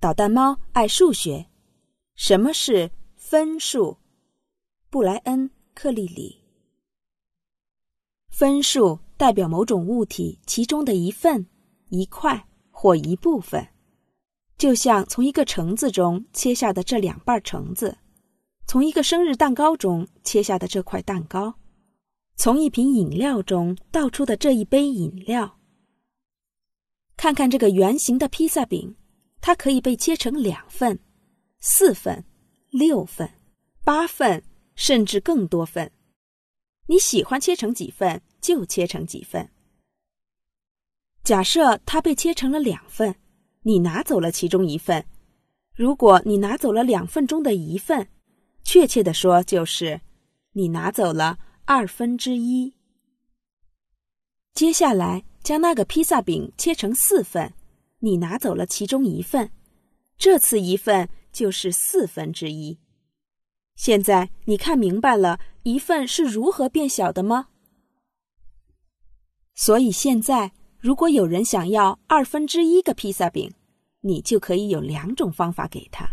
捣蛋猫爱数学。什么是分数？布莱恩·克利里。分数代表某种物体其中的一份、一块或一部分，就像从一个橙子中切下的这两瓣橙子，从一个生日蛋糕中切下的这块蛋糕，从一瓶饮料中倒出的这一杯饮料。看看这个圆形的披萨饼，它可以被切成两份。四份、六份、八份，甚至更多份，你喜欢切成几份就切成几份。假设它被切成了两份，你拿走了其中一份。如果你拿走了两份中的一份，确切的说就是你拿走了二分之一。接下来将那个披萨饼切成四份，你拿走了其中一份，这次一份。就是四分之一。现在你看明白了一份是如何变小的吗？所以现在，如果有人想要二分之一个披萨饼，你就可以有两种方法给他。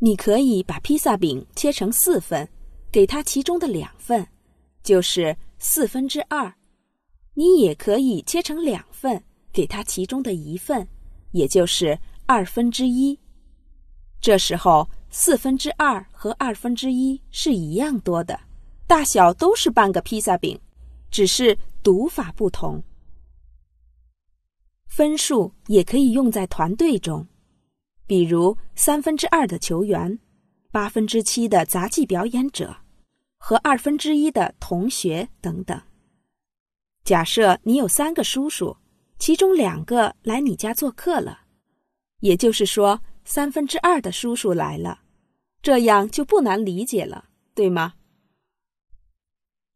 你可以把披萨饼切成四份，给他其中的两份，就是四分之二；你也可以切成两份，给他其中的一份，也就是二分之一。这时候，四分之二和二分之一是一样多的，大小都是半个披萨饼，只是读法不同。分数也可以用在团队中，比如三分之二的球员、八分之七的杂技表演者和二分之一的同学等等。假设你有三个叔叔，其中两个来你家做客了，也就是说。三分之二的叔叔来了，这样就不难理解了，对吗？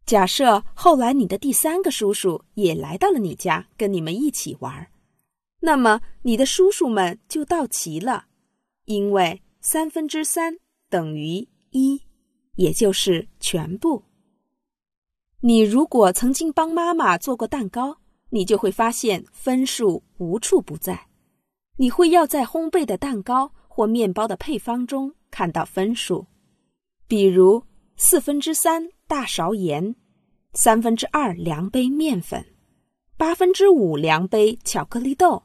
假设后来你的第三个叔叔也来到了你家，跟你们一起玩，那么你的叔叔们就到齐了，因为三分之三等于一，也就是全部。你如果曾经帮妈妈做过蛋糕，你就会发现分数无处不在。你会要在烘焙的蛋糕或面包的配方中看到分数，比如四分之三大勺盐，三分之二量杯面粉，八分之五量杯巧克力豆，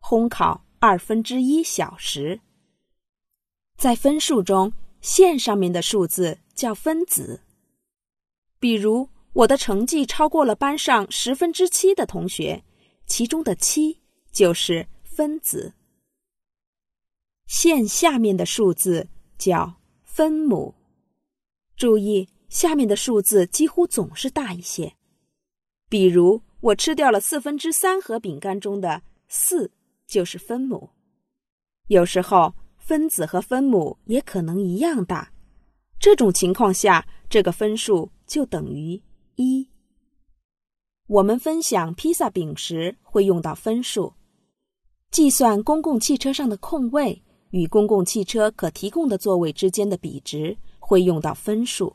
烘烤二分之一小时。在分数中，线上面的数字叫分子。比如我的成绩超过了班上十分之七的同学，其中的七就是。分子线下面的数字叫分母。注意，下面的数字几乎总是大一些。比如，我吃掉了四分之三盒饼干中的四，就是分母。有时候，分子和分母也可能一样大。这种情况下，这个分数就等于一。我们分享披萨饼时会用到分数。计算公共汽车上的空位与公共汽车可提供的座位之间的比值会用到分数，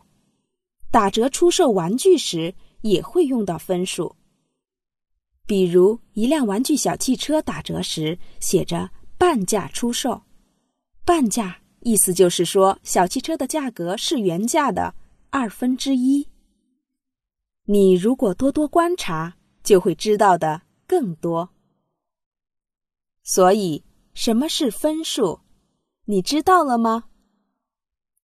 打折出售玩具时也会用到分数。比如一辆玩具小汽车打折时写着半价出售，半价意思就是说小汽车的价格是原价的二分之一。你如果多多观察，就会知道的更多。所以，什么是分数？你知道了吗？